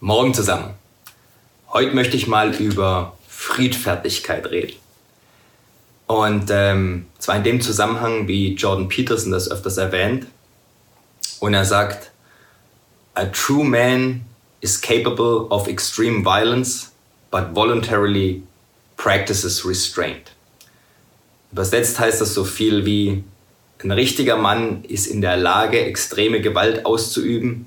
Morgen zusammen. Heute möchte ich mal über Friedfertigkeit reden. Und ähm, zwar in dem Zusammenhang, wie Jordan Peterson das öfters erwähnt. Und er sagt, A true man is capable of extreme violence, but voluntarily practices restraint. Übersetzt heißt das so viel wie, ein richtiger Mann ist in der Lage, extreme Gewalt auszuüben,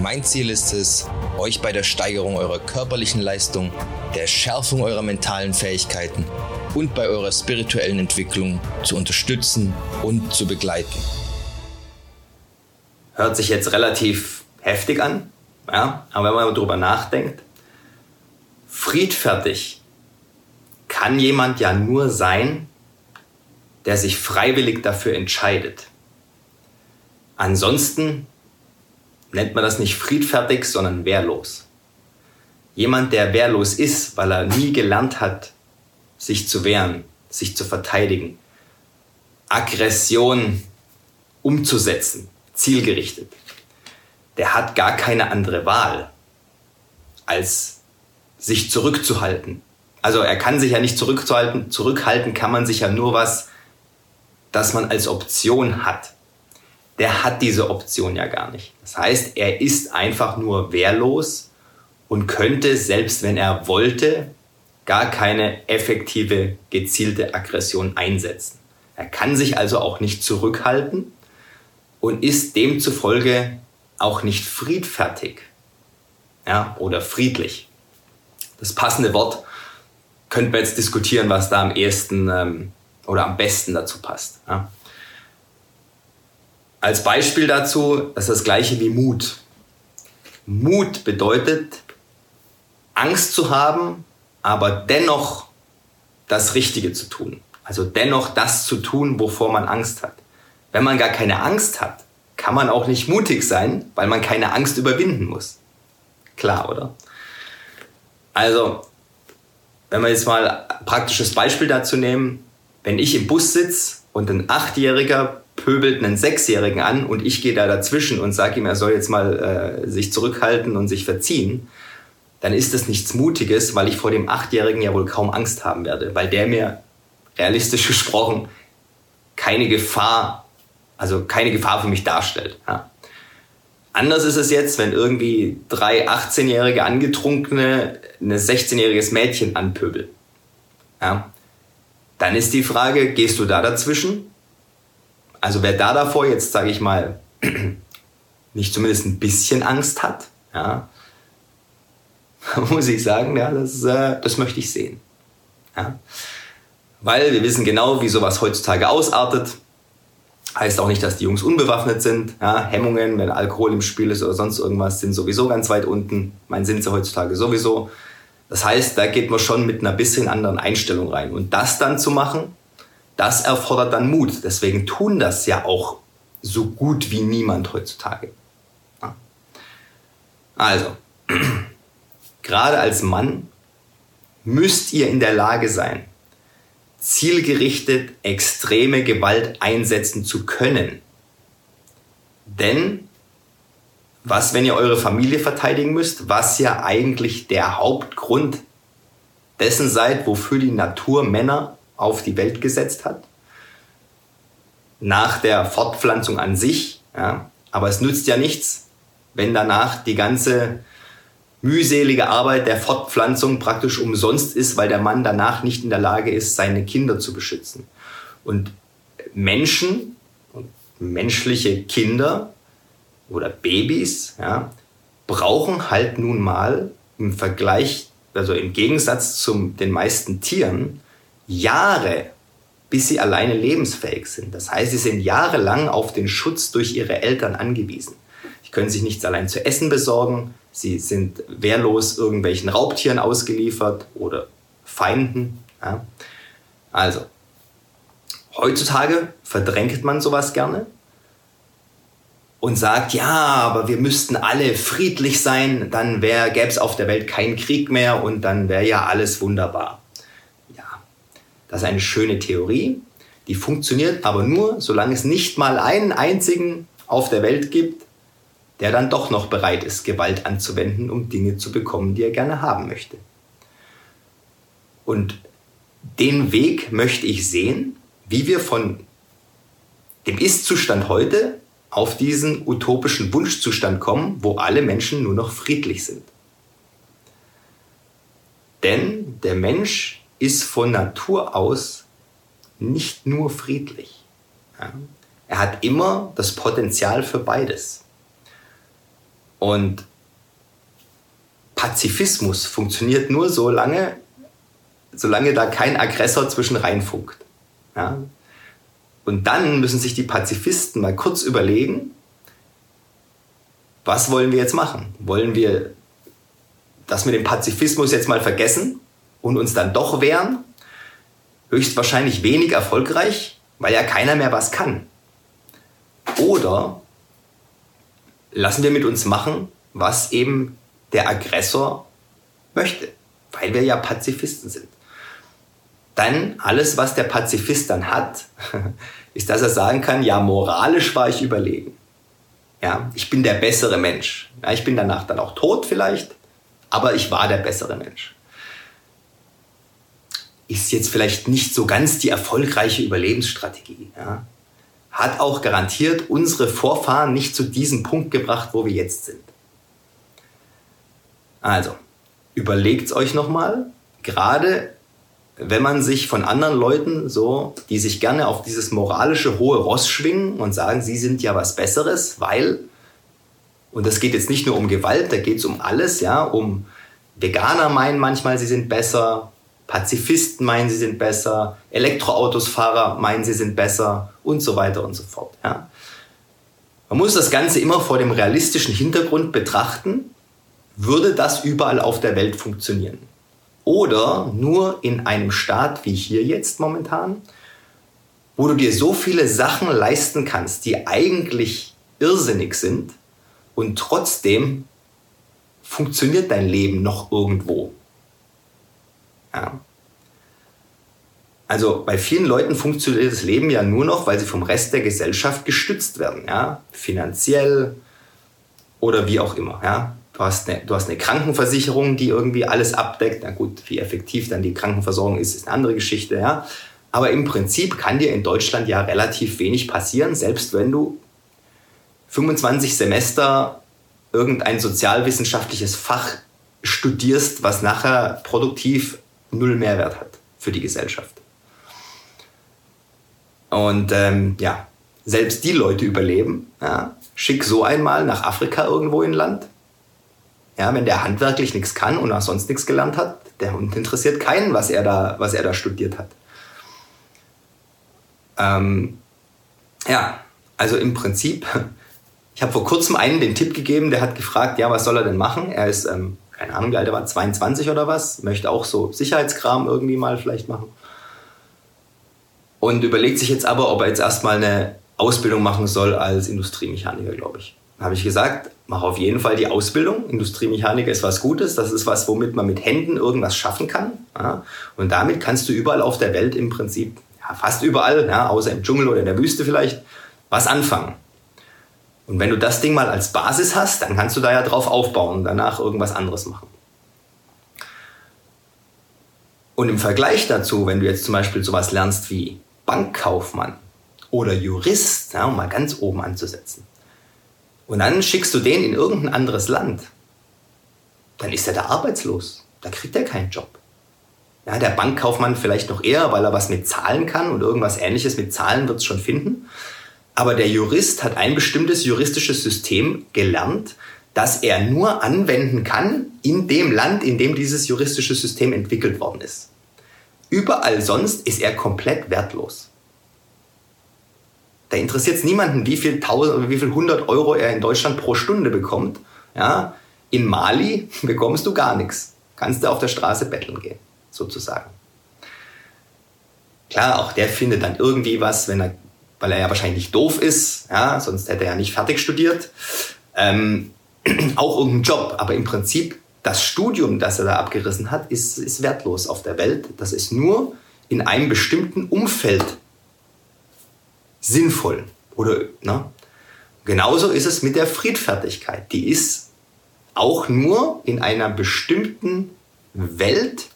Mein Ziel ist es, euch bei der Steigerung eurer körperlichen Leistung, der Schärfung eurer mentalen Fähigkeiten und bei eurer spirituellen Entwicklung zu unterstützen und zu begleiten. Hört sich jetzt relativ heftig an, ja, aber wenn man darüber nachdenkt, friedfertig kann jemand ja nur sein, der sich freiwillig dafür entscheidet. Ansonsten nennt man das nicht friedfertig, sondern wehrlos. Jemand, der wehrlos ist, weil er nie gelernt hat, sich zu wehren, sich zu verteidigen, Aggression umzusetzen, zielgerichtet, der hat gar keine andere Wahl, als sich zurückzuhalten, also er kann sich ja nicht zurückhalten. Zurückhalten kann man sich ja nur was, das man als Option hat. Der hat diese Option ja gar nicht. Das heißt, er ist einfach nur wehrlos und könnte, selbst wenn er wollte, gar keine effektive, gezielte Aggression einsetzen. Er kann sich also auch nicht zurückhalten und ist demzufolge auch nicht friedfertig ja, oder friedlich. Das passende Wort könnten wir jetzt diskutieren, was da am ehesten ähm, oder am besten dazu passt. Ja. Als Beispiel dazu, ist das gleiche wie Mut. Mut bedeutet, Angst zu haben, aber dennoch das Richtige zu tun. Also dennoch das zu tun, wovor man Angst hat. Wenn man gar keine Angst hat, kann man auch nicht mutig sein, weil man keine Angst überwinden muss. Klar, oder? Also wenn wir jetzt mal ein praktisches Beispiel dazu nehmen, wenn ich im Bus sitze und ein Achtjähriger pöbelt einen Sechsjährigen an und ich gehe da dazwischen und sage ihm, er soll jetzt mal äh, sich zurückhalten und sich verziehen, dann ist das nichts Mutiges, weil ich vor dem Achtjährigen ja wohl kaum Angst haben werde, weil der mir realistisch gesprochen keine Gefahr, also keine Gefahr für mich darstellt. Ja. Anders ist es jetzt, wenn irgendwie drei 18-jährige Angetrunkene ein 16-jähriges Mädchen anpöbeln. Ja. Dann ist die Frage, gehst du da dazwischen? Also wer da davor jetzt, sage ich mal, nicht zumindest ein bisschen Angst hat, ja, muss ich sagen, ja, das, äh, das möchte ich sehen. Ja. Weil wir wissen genau, wie sowas heutzutage ausartet. Heißt auch nicht, dass die Jungs unbewaffnet sind. Ja, Hemmungen, wenn Alkohol im Spiel ist oder sonst irgendwas, sind sowieso ganz weit unten. Mein sind sie heutzutage sowieso. Das heißt, da geht man schon mit einer bisschen anderen Einstellung rein. Und das dann zu machen, das erfordert dann Mut. Deswegen tun das ja auch so gut wie niemand heutzutage. Ja. Also, gerade als Mann müsst ihr in der Lage sein, zielgerichtet extreme Gewalt einsetzen zu können. Denn was, wenn ihr eure Familie verteidigen müsst, was ja eigentlich der Hauptgrund dessen seid, wofür die Natur Männer auf die Welt gesetzt hat? Nach der Fortpflanzung an sich, ja, aber es nützt ja nichts, wenn danach die ganze mühselige Arbeit der Fortpflanzung praktisch umsonst ist, weil der Mann danach nicht in der Lage ist, seine Kinder zu beschützen. Und Menschen, menschliche Kinder oder Babys, ja, brauchen halt nun mal im Vergleich, also im Gegensatz zu den meisten Tieren, Jahre, bis sie alleine lebensfähig sind. Das heißt, sie sind jahrelang auf den Schutz durch ihre Eltern angewiesen. Sie können sich nichts allein zu essen besorgen, Sie sind wehrlos irgendwelchen Raubtieren ausgeliefert oder Feinden. Ja. Also, heutzutage verdrängt man sowas gerne und sagt, ja, aber wir müssten alle friedlich sein, dann gäbe es auf der Welt keinen Krieg mehr und dann wäre ja alles wunderbar. Das ist eine schöne Theorie, die funktioniert aber nur, solange es nicht mal einen einzigen auf der Welt gibt, der dann doch noch bereit ist, Gewalt anzuwenden, um Dinge zu bekommen, die er gerne haben möchte. Und den Weg möchte ich sehen, wie wir von dem Ist-Zustand heute auf diesen utopischen Wunschzustand kommen, wo alle Menschen nur noch friedlich sind. Denn der Mensch ist von Natur aus nicht nur friedlich. Ja. Er hat immer das Potenzial für beides. Und Pazifismus funktioniert nur so lange, solange da kein Aggressor zwischen reinfunkt. Ja. Und dann müssen sich die Pazifisten mal kurz überlegen, was wollen wir jetzt machen? Wollen wir das mit dem Pazifismus jetzt mal vergessen und uns dann doch wehren? Höchstwahrscheinlich wenig erfolgreich, weil ja keiner mehr was kann. Oder lassen wir mit uns machen, was eben der Aggressor möchte, weil wir ja Pazifisten sind dann alles, was der Pazifist dann hat, ist, dass er sagen kann, ja, moralisch war ich überlegen. Ja, ich bin der bessere Mensch. Ja, ich bin danach dann auch tot vielleicht, aber ich war der bessere Mensch. Ist jetzt vielleicht nicht so ganz die erfolgreiche Überlebensstrategie. Ja. Hat auch garantiert unsere Vorfahren nicht zu diesem Punkt gebracht, wo wir jetzt sind. Also, überlegt euch nochmal, gerade wenn man sich von anderen Leuten so, die sich gerne auf dieses moralische hohe Ross schwingen und sagen, sie sind ja was Besseres, weil, und das geht jetzt nicht nur um Gewalt, da geht es um alles, ja, um Veganer meinen manchmal, sie sind besser, Pazifisten meinen, sie sind besser, Elektroautosfahrer meinen, sie sind besser und so weiter und so fort. Ja. Man muss das Ganze immer vor dem realistischen Hintergrund betrachten, würde das überall auf der Welt funktionieren oder nur in einem Staat wie hier jetzt momentan, wo du dir so viele Sachen leisten kannst, die eigentlich irrsinnig sind und trotzdem funktioniert dein Leben noch irgendwo. Ja. Also bei vielen Leuten funktioniert das Leben ja nur noch, weil sie vom Rest der Gesellschaft gestützt werden, ja, finanziell oder wie auch immer, ja. Du hast, eine, du hast eine Krankenversicherung, die irgendwie alles abdeckt. Na gut, wie effektiv dann die Krankenversorgung ist, ist eine andere Geschichte, ja. Aber im Prinzip kann dir in Deutschland ja relativ wenig passieren, selbst wenn du 25 Semester irgendein sozialwissenschaftliches Fach studierst, was nachher produktiv null Mehrwert hat für die Gesellschaft. Und ähm, ja, selbst die Leute überleben. Ja. Schick so einmal nach Afrika irgendwo in Land. Ja, wenn der handwerklich nichts kann und auch sonst nichts gelernt hat, der Hund interessiert keinen, was er da, was er da studiert hat. Ähm, ja, also im Prinzip, ich habe vor kurzem einen den Tipp gegeben, der hat gefragt, ja, was soll er denn machen? Er ist, ähm, keine Ahnung, wie alt er war, 22 oder was, möchte auch so Sicherheitskram irgendwie mal vielleicht machen. Und überlegt sich jetzt aber, ob er jetzt erstmal eine Ausbildung machen soll als Industriemechaniker, glaube ich habe ich gesagt, mach auf jeden Fall die Ausbildung. Industriemechaniker ist was Gutes. Das ist was, womit man mit Händen irgendwas schaffen kann. Ja? Und damit kannst du überall auf der Welt im Prinzip, ja, fast überall, ja, außer im Dschungel oder in der Wüste vielleicht, was anfangen. Und wenn du das Ding mal als Basis hast, dann kannst du da ja drauf aufbauen und danach irgendwas anderes machen. Und im Vergleich dazu, wenn du jetzt zum Beispiel sowas lernst wie Bankkaufmann oder Jurist, ja, um mal ganz oben anzusetzen, und dann schickst du den in irgendein anderes Land. Dann ist er da arbeitslos. Da kriegt er keinen Job. Ja, der Bankkaufmann vielleicht noch eher, weil er was mit Zahlen kann und irgendwas ähnliches mit Zahlen wird es schon finden. Aber der Jurist hat ein bestimmtes juristisches System gelernt, das er nur anwenden kann in dem Land, in dem dieses juristische System entwickelt worden ist. Überall sonst ist er komplett wertlos. Da interessiert es niemanden, wie viel tausend wie viel hundert Euro er in Deutschland pro Stunde bekommt. Ja, in Mali bekommst du gar nichts. Kannst du auf der Straße betteln gehen, sozusagen. Klar, auch der findet dann irgendwie was, wenn er, weil er ja wahrscheinlich doof ist, ja, sonst hätte er ja nicht fertig studiert. Ähm, auch irgendeinen Job, aber im Prinzip das Studium, das er da abgerissen hat, ist, ist wertlos auf der Welt. Das ist nur in einem bestimmten Umfeld sinnvoll. Oder, ne? Genauso ist es mit der Friedfertigkeit. Die ist auch nur in einer bestimmten Welt,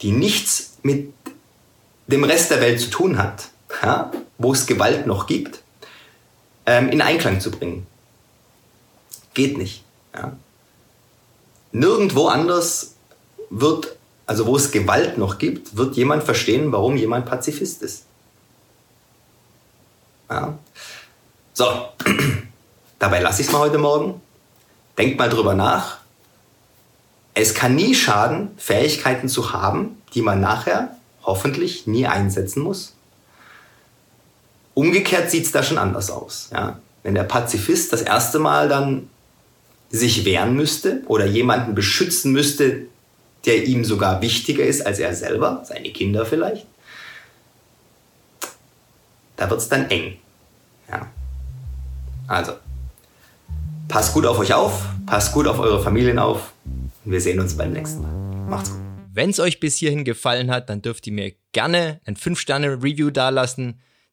die nichts mit dem Rest der Welt zu tun hat, ja, wo es Gewalt noch gibt, ähm, in Einklang zu bringen. Geht nicht. Ja. Nirgendwo anders wird, also wo es Gewalt noch gibt, wird jemand verstehen, warum jemand Pazifist ist. Ja. So, dabei lasse ich es mal heute Morgen. Denkt mal drüber nach. Es kann nie schaden, Fähigkeiten zu haben, die man nachher hoffentlich nie einsetzen muss. Umgekehrt sieht es da schon anders aus. Ja? Wenn der Pazifist das erste Mal dann sich wehren müsste oder jemanden beschützen müsste, der ihm sogar wichtiger ist als er selber, seine Kinder vielleicht, da wird es dann eng. Ja. Also, passt gut auf euch auf, passt gut auf eure Familien auf und wir sehen uns beim nächsten Mal. Macht's gut. Wenn es euch bis hierhin gefallen hat, dann dürft ihr mir gerne ein 5-Sterne-Review dalassen,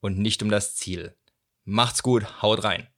und nicht um das Ziel. Macht's gut, haut rein.